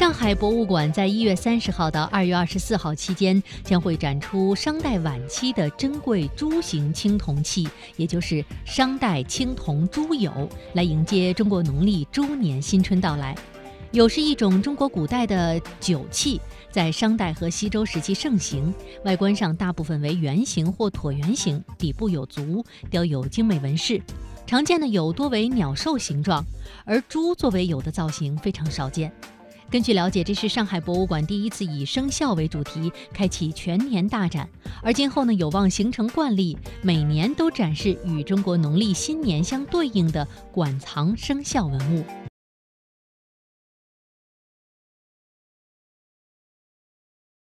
上海博物馆在一月三十号到二月二十四号期间，将会展出商代晚期的珍贵猪形青铜器，也就是商代青铜猪俑，来迎接中国农历猪年新春到来。俑是一种中国古代的酒器，在商代和西周时期盛行，外观上大部分为圆形或椭圆形，底部有足，雕有精美纹饰。常见的俑多为鸟兽形状，而猪作为俑的造型非常少见。根据了解，这是上海博物馆第一次以生肖为主题开启全年大展，而今后呢有望形成惯例，每年都展示与中国农历新年相对应的馆藏生肖文物。